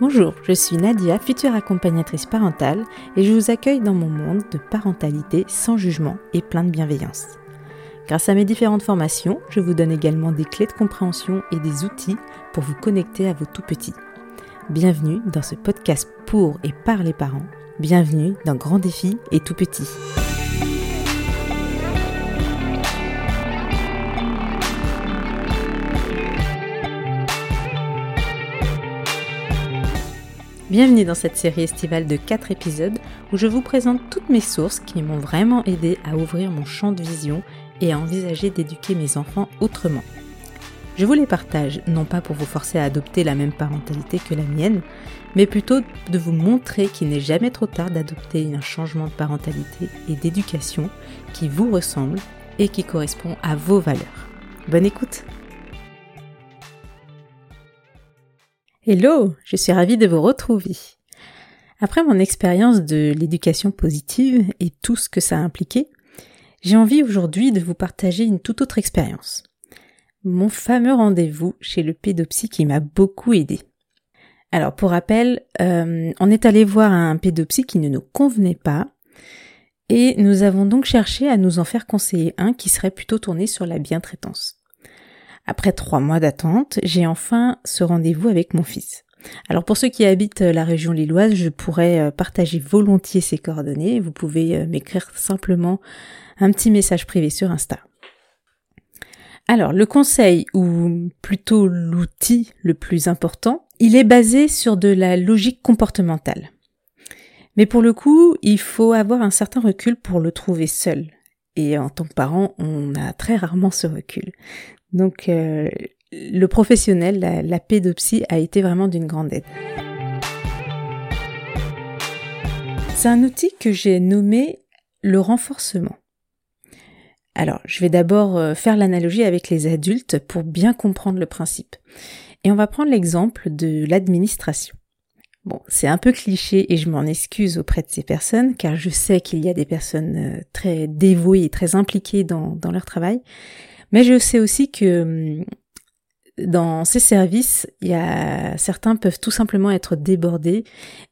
Bonjour, je suis Nadia, future accompagnatrice parentale, et je vous accueille dans mon monde de parentalité sans jugement et plein de bienveillance. Grâce à mes différentes formations, je vous donne également des clés de compréhension et des outils pour vous connecter à vos tout petits. Bienvenue dans ce podcast pour et par les parents. Bienvenue dans Grand Défi et Tout Petit. Bienvenue dans cette série estivale de 4 épisodes où je vous présente toutes mes sources qui m'ont vraiment aidé à ouvrir mon champ de vision et à envisager d'éduquer mes enfants autrement. Je vous les partage non pas pour vous forcer à adopter la même parentalité que la mienne, mais plutôt de vous montrer qu'il n'est jamais trop tard d'adopter un changement de parentalité et d'éducation qui vous ressemble et qui correspond à vos valeurs. Bonne écoute Hello, je suis ravie de vous retrouver. Après mon expérience de l'éducation positive et tout ce que ça a impliqué, j'ai envie aujourd'hui de vous partager une toute autre expérience. Mon fameux rendez-vous chez le pédopsie qui m'a beaucoup aidé. Alors pour rappel, euh, on est allé voir un pédopsie qui ne nous convenait pas et nous avons donc cherché à nous en faire conseiller un qui serait plutôt tourné sur la bientraitance. Après trois mois d'attente, j'ai enfin ce rendez-vous avec mon fils. Alors pour ceux qui habitent euh, la région lilloise, je pourrais euh, partager volontiers ces coordonnées. Vous pouvez euh, m'écrire simplement un petit message privé sur Insta. Alors le conseil, ou plutôt l'outil le plus important, il est basé sur de la logique comportementale. Mais pour le coup, il faut avoir un certain recul pour le trouver seul. Et en tant que parent, on a très rarement ce recul. Donc euh, le professionnel, la, pédopsie a été vraiment d'une grande aide. C'est un outil que j'ai nommé le renforcement. Alors, je vais d'abord euh, faire l'analogie avec les adultes pour bien comprendre le principe. Et on va prendre l'exemple de l'administration. Bon, c'est un peu cliché et je m'en excuse auprès de ces personnes car je sais qu'il y a des personnes euh, très dévouées et très impliquées dans, leur travail. Mais je sais aussi que hum, dans ces services, certains peuvent tout simplement être débordés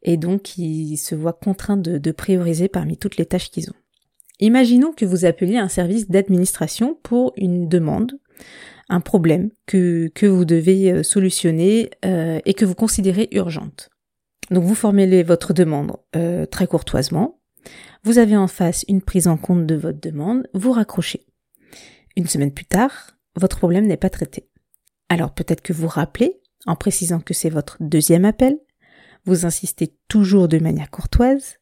et donc ils se voient contraints de, prioriser parmi toutes les tâches qu'ils ont. Imaginons que vous appeliez un service d'administration pour une demande, un problème que, que vous devez euh, solutionner euh, et que vous considérez urgente. Donc vous formulez votre demande euh, très courtoisement, vous avez en face une prise en compte de votre demande, vous raccrochez. Une semaine plus tard, votre problème n'est pas traité. Alors peut-être que vous rappelez, en précisant que c'est votre deuxième appel, vous insistez toujours de manière courtoise,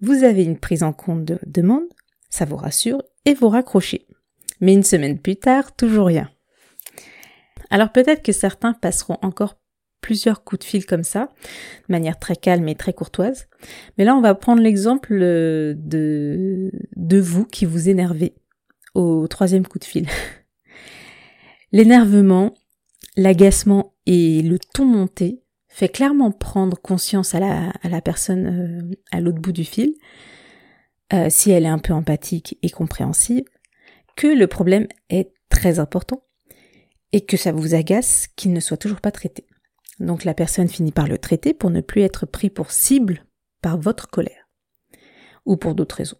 vous avez une prise en compte de votre demande, ça vous rassure et vous raccrochez. Mais une semaine plus tard, toujours rien. Alors peut-être que certains passeront encore plusieurs coups de fil comme ça, de manière très calme et très courtoise. Mais là, on va prendre l'exemple de, de vous qui vous énervez au troisième coup de fil. L'énervement, l'agacement et le ton monté fait clairement prendre conscience à la, à la personne euh, à l'autre bout du fil, euh, si elle est un peu empathique et compréhensive, que le problème est très important et que ça vous agace qu'il ne soit toujours pas traité. Donc la personne finit par le traiter pour ne plus être pris pour cible par votre colère ou pour d'autres raisons.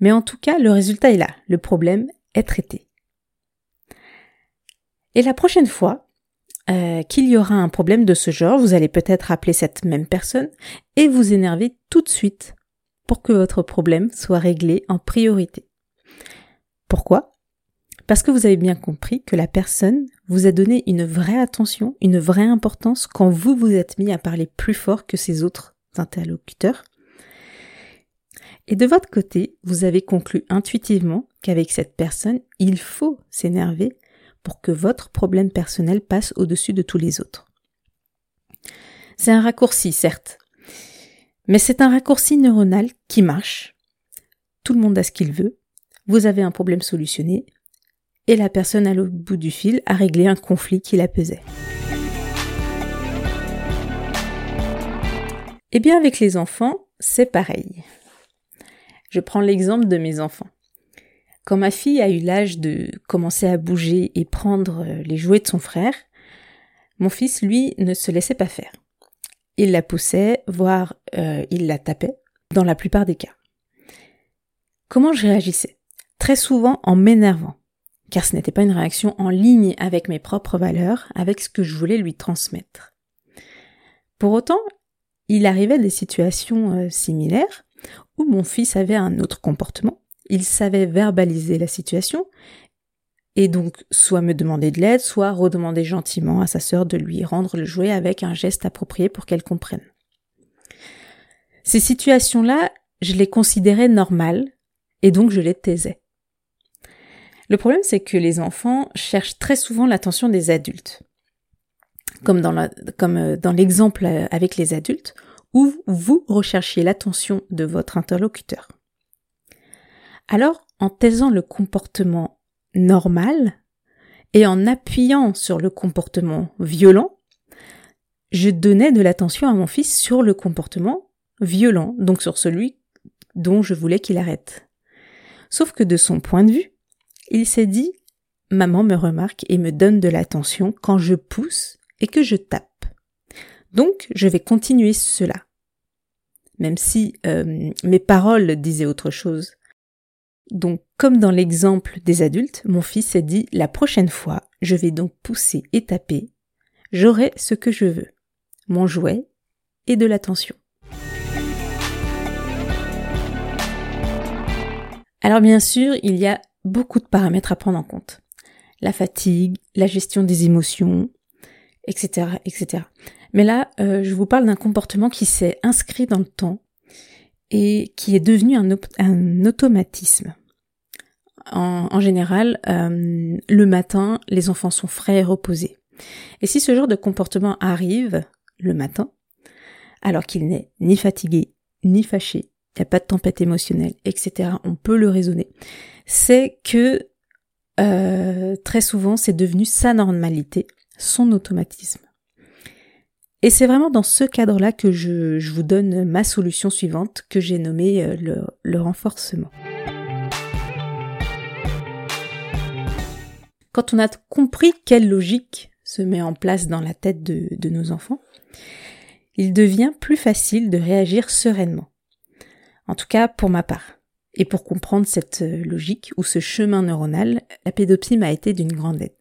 Mais en tout cas, le résultat est là. Le problème est traité. Et la prochaine fois euh, qu'il y aura un problème de ce genre, vous allez peut-être appeler cette même personne et vous énerver tout de suite pour que votre problème soit réglé en priorité. Pourquoi? Parce que vous avez bien compris que la personne vous a donné une vraie attention, une vraie importance quand vous vous êtes mis à parler plus fort que ses autres interlocuteurs et de votre côté, vous avez conclu intuitivement qu'avec cette personne, il faut s'énerver pour que votre problème personnel passe au-dessus de tous les autres. C'est un raccourci, certes, mais c'est un raccourci neuronal qui marche. Tout le monde a ce qu'il veut. Vous avez un problème solutionné et la personne à l'autre bout du fil a réglé un conflit qui la pesait. Eh bien, avec les enfants, c'est pareil. Je prends l'exemple de mes enfants. Quand ma fille a eu l'âge de commencer à bouger et prendre euh, les jouets de son frère, mon fils, lui, ne se laissait pas faire. il la poussait, voire euh, il la tapait, dans la plupart des cas. Comment je réagissais? Très souvent en m'énervant, car ce n'était pas une réaction en ligne avec mes propres valeurs, avec ce que je voulais lui transmettre. Pour autant, il arrivait des situations euh, similaires où mon fils avait un autre comportement, il savait verbaliser la situation, et donc soit me demander de l'aide, soit redemander gentiment à sa sœur de lui rendre le jouet avec un geste approprié pour qu'elle comprenne. Ces situations-là, je les considérais normales, et donc je les taisais. Le problème, c'est que les enfants cherchent très souvent l'attention des adultes. Comme dans, euh, l'exemple euh, avec les adultes, où vous recherchiez l'attention de votre interlocuteur. Alors, en taisant le comportement normal et en appuyant sur le comportement violent, je donnais de l'attention à mon fils sur le comportement violent, donc sur celui dont je voulais qu'il arrête. Sauf que de son point de vue, il s'est dit Maman me remarque et me donne de l'attention quand je pousse et que je tape. Donc je vais continuer cela. Même si euh, mes paroles disaient autre chose. Donc comme dans l'exemple des adultes, mon fils s'est dit La prochaine fois, je vais donc pousser et taper. J'aurai ce que je veux. Mon jouet et de l'attention. Alors bien sûr, il y a beaucoup de paramètres à prendre en compte. La fatigue, la gestion des émotions, etc., etc. Mais là, euh, je vous parle d'un comportement qui s'est inscrit dans le temps et qui est devenu un, automatisme. En, général, euh, le matin, les enfants sont frais et reposés. Et si ce genre de comportement arrive le matin, alors qu'il n'est ni fatigué, ni fâché, il n'y a pas de tempête émotionnelle, etc., on peut le raisonner c'est que euh, très souvent c'est devenu sa normalité, son automatisme. Et c'est vraiment dans ce cadre-là que je, vous donne ma solution suivante que j'ai nommée euh, le, renforcement. Quand on a compris quelle logique se met en place dans la tête de nos enfants, il devient plus facile de réagir sereinement. En tout cas pour ma part. Et pour comprendre cette euh, logique ou ce chemin neuronal, la pédopsie m'a été d'une grande aide.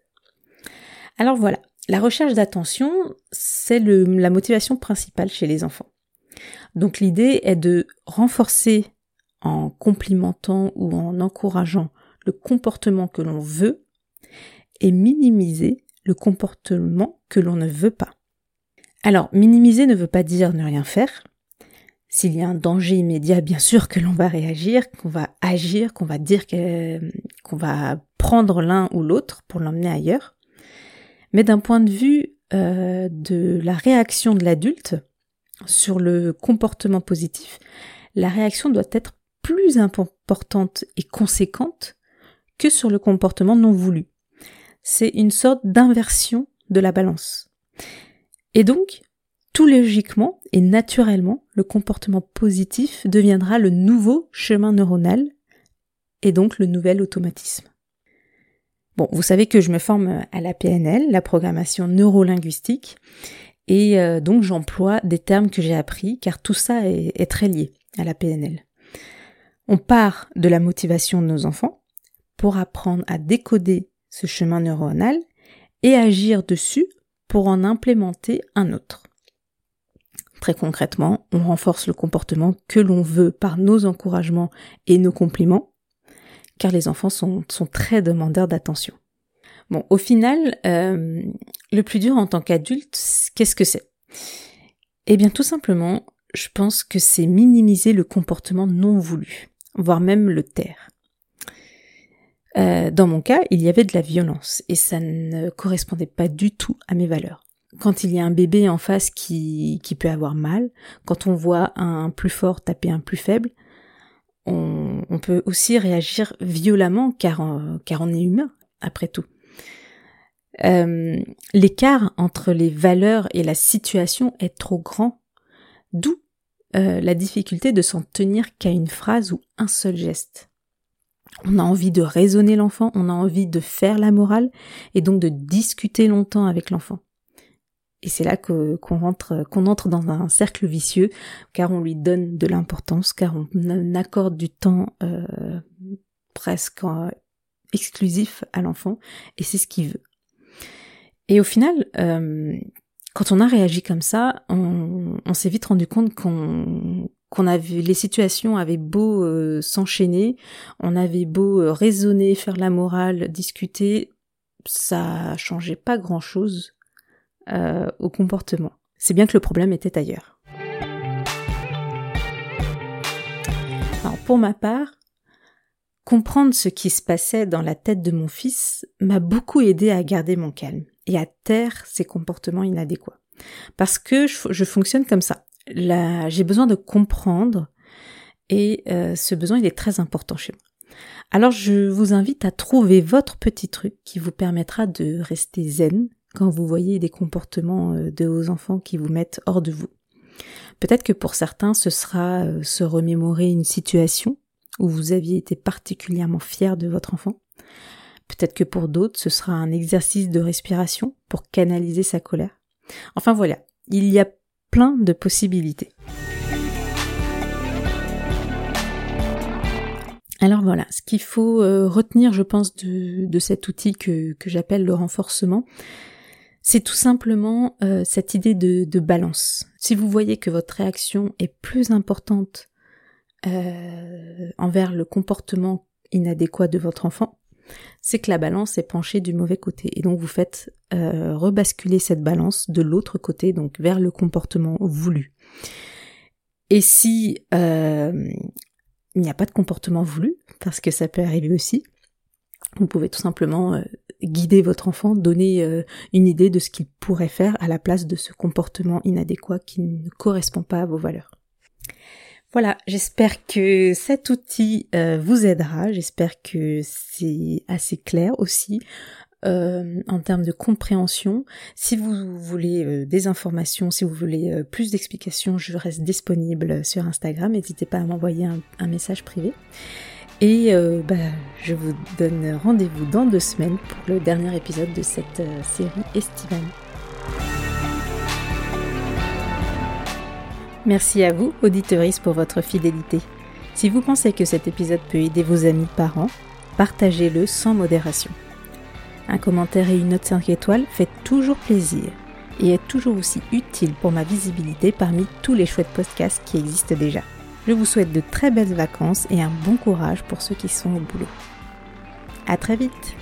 Alors voilà, la recherche d'attention, c'est la motivation principale chez les enfants. Donc l'idée est de renforcer en complimentant ou en encourageant le comportement que l'on veut et minimiser le comportement que l'on ne veut pas. Alors, minimiser ne veut pas dire ne rien faire, s'il y a un danger immédiat, bien sûr que l'on va réagir, qu'on va agir, qu'on va dire qu'on va prendre l'un ou l'autre pour l'emmener ailleurs. Mais d'un point de vue euh, de la réaction de l'adulte sur le comportement positif, la réaction doit être plus importante et conséquente que sur le comportement non voulu. C'est une sorte d'inversion de la balance. Et donc, tout logiquement et naturellement, le comportement positif deviendra le nouveau chemin neuronal et donc le nouvel automatisme. Bon, vous savez que je me forme à la PNL, la programmation neurolinguistique, et euh, donc j'emploie des termes que j'ai appris car tout ça est, est très lié à la PNL. On part de la motivation de nos enfants pour apprendre à décoder ce chemin neuronal et agir dessus pour en implémenter un autre. Très concrètement, on renforce le comportement que l'on veut par nos encouragements et nos compliments, car les enfants sont, très demandeurs d'attention. Bon, au final, euh, le plus dur en tant qu'adulte, qu'est-ce que c'est? Eh bien, tout simplement, je pense que c'est minimiser le comportement non voulu, voire même le taire. Euh, dans mon cas, il y avait de la violence et ça ne correspondait pas du tout à mes valeurs quand il y a un bébé en face qui, qui peut avoir mal, quand on voit un plus fort taper un plus faible, on, on peut aussi réagir violemment car, car on est humain, après tout. Euh, l'écart entre les valeurs et la situation est trop grand, d'où euh, la difficulté de s'en tenir qu'à une phrase ou un seul geste. On a envie de raisonner l'enfant, on a envie de faire la morale et donc de discuter longtemps avec l'enfant. Et c'est là qu'on rentre, qu'on entre dans un cercle vicieux, car on lui donne de l'importance, car on accorde du temps euh, presque euh, exclusif à l'enfant, et c'est ce qu'il veut. Et au final, euh, quand on a réagi comme ça, on, s'est vite rendu compte qu'on qu'on avait les situations avaient beau euh, s'enchaîner, on avait beau raisonner, faire la morale, discuter, ça changeait pas grand chose euh, au comportement. C'est bien que le problème était ailleurs. Alors pour ma part, comprendre ce qui se passait dans la tête de mon fils m'a beaucoup aidé à garder mon calme et à taire ses comportements inadéquats. Parce que je fonctionne comme ça j'ai besoin de comprendre et euh, ce besoin il est très important chez moi. Alors je vous invite à trouver votre petit truc qui vous permettra de rester zen quand vous voyez des comportements euh, de vos enfants qui vous mettent hors de vous. Peut-être que pour certains ce sera euh, se remémorer une situation où vous aviez été particulièrement fier de votre enfant. Peut-être que pour d'autres ce sera un exercice de respiration pour canaliser sa colère. Enfin voilà, il y a plein de possibilités. Alors voilà, ce qu'il faut euh, retenir, je pense, de, cet outil que, j'appelle le renforcement, c'est tout simplement euh, cette idée de, balance. Si vous voyez que votre réaction est plus importante euh, envers le comportement inadéquat de votre enfant, c'est que la balance est penchée du mauvais côté. Et donc vous faites euh, rebasculer cette balance de l'autre côté, donc vers le comportement voulu. Et si il n'y a pas de comportement voulu, parce que ça peut arriver aussi, vous pouvez tout simplement guider votre enfant, donner une idée de ce qu'il pourrait faire à la place de ce comportement inadéquat qui ne correspond pas à vos valeurs. Voilà, j'espère que cet outil euh, vous aidera, j'espère que c'est assez clair aussi euh, en termes de compréhension. Si vous voulez euh, des informations, si vous voulez plus d'explications, je reste disponible sur Instagram, n'hésitez pas à m'envoyer un, message privé. Et bah, je vous donne rendez-vous dans deux semaines pour le dernier épisode de cette série estivale. Merci à vous, auditeuristes, pour votre fidélité. Si vous pensez que cet épisode peut aider vos amis parents, partagez-le sans modération. Un commentaire et une note 5 étoiles fait toujours plaisir et est toujours aussi utile pour ma visibilité parmi tous les chouettes podcasts qui existent déjà. Je vous souhaite de très belles vacances et un bon courage pour ceux qui sont au boulot. À très vite!